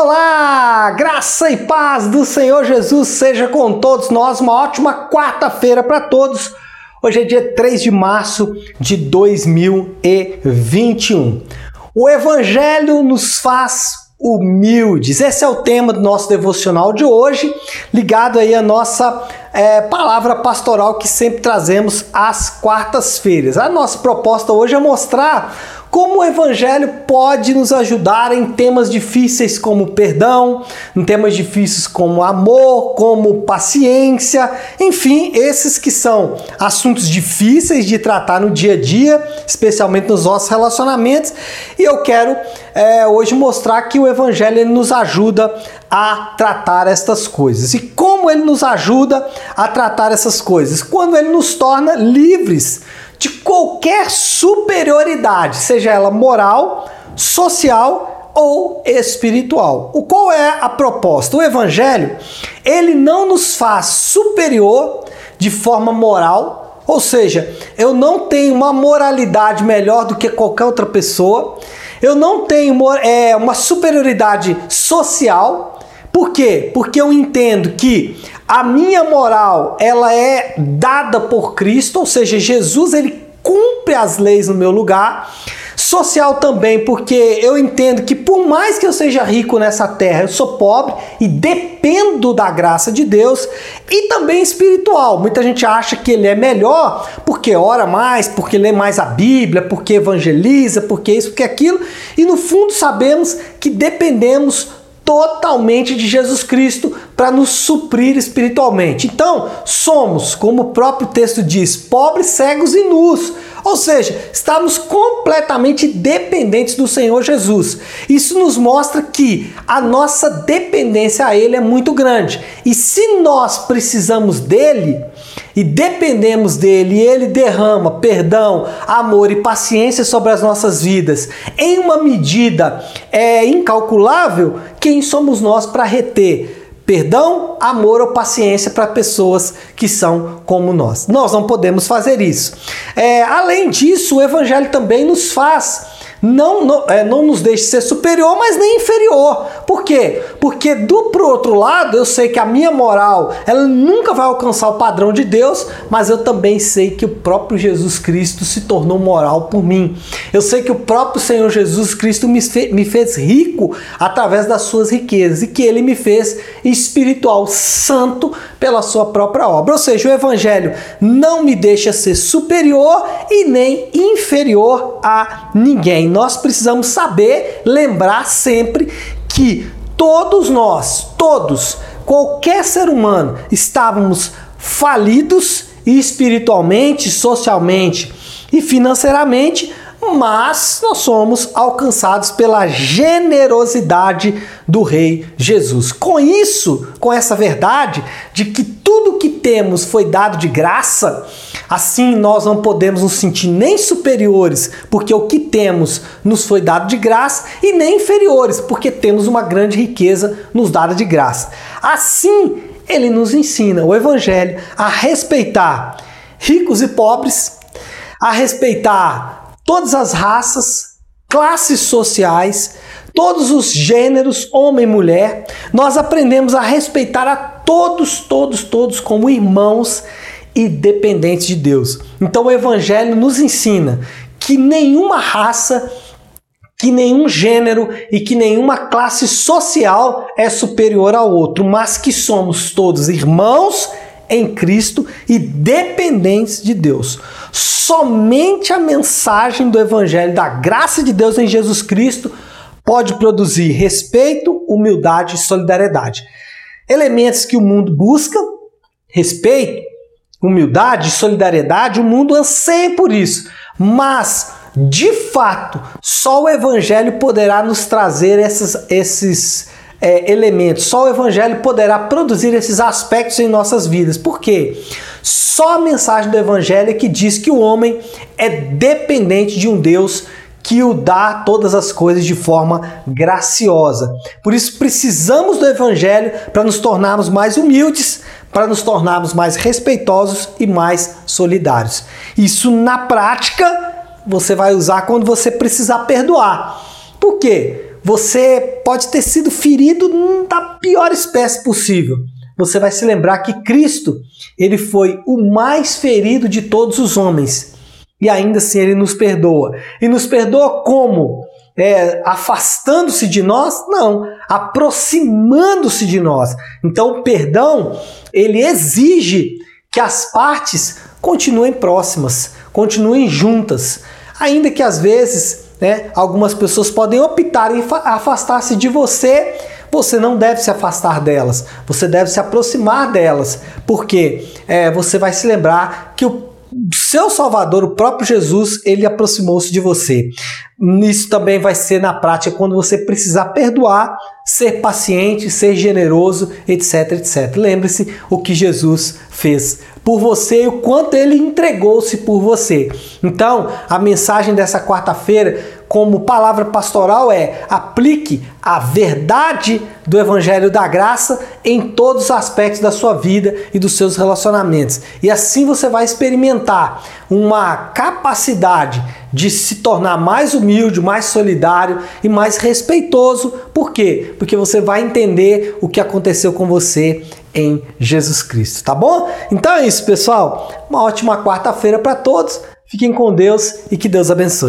Olá! Graça e paz do Senhor Jesus seja com todos nós. Uma ótima quarta-feira para todos. Hoje é dia 3 de março de 2021. O Evangelho nos faz humildes. Esse é o tema do nosso devocional de hoje, ligado aí à nossa é, palavra pastoral que sempre trazemos às quartas-feiras. A nossa proposta hoje é mostrar como o Evangelho pode nos ajudar em temas difíceis como perdão, em temas difíceis como amor, como paciência, enfim, esses que são assuntos difíceis de tratar no dia a dia, especialmente nos nossos relacionamentos, e eu quero é, hoje mostrar que o Evangelho nos ajuda a tratar estas coisas. E como ele nos ajuda a tratar essas coisas? Quando ele nos torna livres de qualquer superioridade, seja ela moral, social ou espiritual. O qual é a proposta? O evangelho, ele não nos faz superior de forma moral, ou seja, eu não tenho uma moralidade melhor do que qualquer outra pessoa. Eu não tenho é, uma superioridade social. Por quê? Porque eu entendo que a minha moral, ela é dada por Cristo, ou seja, Jesus ele cumpre as leis no meu lugar. Social também, porque eu entendo que por mais que eu seja rico nessa terra, eu sou pobre e dependo da graça de Deus. E também espiritual. Muita gente acha que ele é melhor porque ora mais, porque lê mais a Bíblia, porque evangeliza, porque isso, porque aquilo. E no fundo sabemos que dependemos totalmente de Jesus Cristo para nos suprir espiritualmente. Então, somos, como o próprio texto diz, pobres, cegos e nus. Ou seja, estamos completamente dependentes do Senhor Jesus. Isso nos mostra que a nossa dependência a Ele é muito grande. E se nós precisamos dele, e dependemos dele e ele derrama perdão, amor e paciência sobre as nossas vidas em uma medida é, incalculável, quem somos nós para reter perdão, amor ou paciência para pessoas que são como nós? Nós não podemos fazer isso. É, além disso, o Evangelho também nos faz não, não, é, não nos deixe ser superior, mas nem inferior. Por quê? Porque do pro outro lado, eu sei que a minha moral, ela nunca vai alcançar o padrão de Deus, mas eu também sei que o próprio Jesus Cristo se tornou moral por mim. Eu sei que o próprio Senhor Jesus Cristo me, fe me fez rico através das suas riquezas e que ele me fez espiritual, santo pela sua própria obra. Ou seja, o evangelho não me deixa ser superior e nem inferior a ninguém nós precisamos saber, lembrar sempre que todos nós, todos, qualquer ser humano, estávamos falidos espiritualmente, socialmente e financeiramente mas nós somos alcançados pela generosidade do Rei Jesus. Com isso, com essa verdade de que tudo que temos foi dado de graça, assim nós não podemos nos sentir nem superiores, porque o que temos nos foi dado de graça, e nem inferiores, porque temos uma grande riqueza nos dada de graça. Assim, ele nos ensina, o Evangelho, a respeitar ricos e pobres, a respeitar todas as raças, classes sociais, todos os gêneros, homem e mulher. Nós aprendemos a respeitar a todos, todos, todos como irmãos e dependentes de Deus. Então o Evangelho nos ensina que nenhuma raça, que nenhum gênero e que nenhuma classe social é superior ao outro, mas que somos todos irmãos em Cristo e dependentes de Deus. Somente a mensagem do Evangelho da graça de Deus em Jesus Cristo pode produzir respeito, humildade e solidariedade. Elementos que o mundo busca, respeito, humildade solidariedade, o mundo anseia por isso. Mas, de fato, só o Evangelho poderá nos trazer esses, esses é, elementos, só o Evangelho poderá produzir esses aspectos em nossas vidas. Por quê? Só a mensagem do Evangelho é que diz que o homem é dependente de um Deus que o dá todas as coisas de forma graciosa. Por isso precisamos do Evangelho para nos tornarmos mais humildes, para nos tornarmos mais respeitosos e mais solidários. Isso na prática você vai usar quando você precisar perdoar. Por quê? Você pode ter sido ferido da pior espécie possível. Você vai se lembrar que Cristo, ele foi o mais ferido de todos os homens. E ainda assim ele nos perdoa. E nos perdoa como? É, afastando-se de nós? Não, aproximando-se de nós. Então o perdão, ele exige que as partes continuem próximas, continuem juntas. Ainda que às vezes né, algumas pessoas podem optar em afastar-se de você, você não deve se afastar delas, você deve se aproximar delas, porque é, você vai se lembrar que o seu Salvador, o próprio Jesus, ele aproximou-se de você. Isso também vai ser na prática quando você precisar perdoar, ser paciente, ser generoso, etc, etc. Lembre-se o que Jesus fez por você e o quanto ele entregou-se por você. Então, a mensagem dessa quarta-feira como palavra pastoral é: aplique a verdade do Evangelho da Graça em todos os aspectos da sua vida e dos seus relacionamentos. E assim você vai experimentar uma capacidade de se tornar mais humilde, mais solidário e mais respeitoso. Por quê? Porque você vai entender o que aconteceu com você em Jesus Cristo, tá bom? Então é isso, pessoal. Uma ótima quarta-feira para todos. Fiquem com Deus e que Deus abençoe.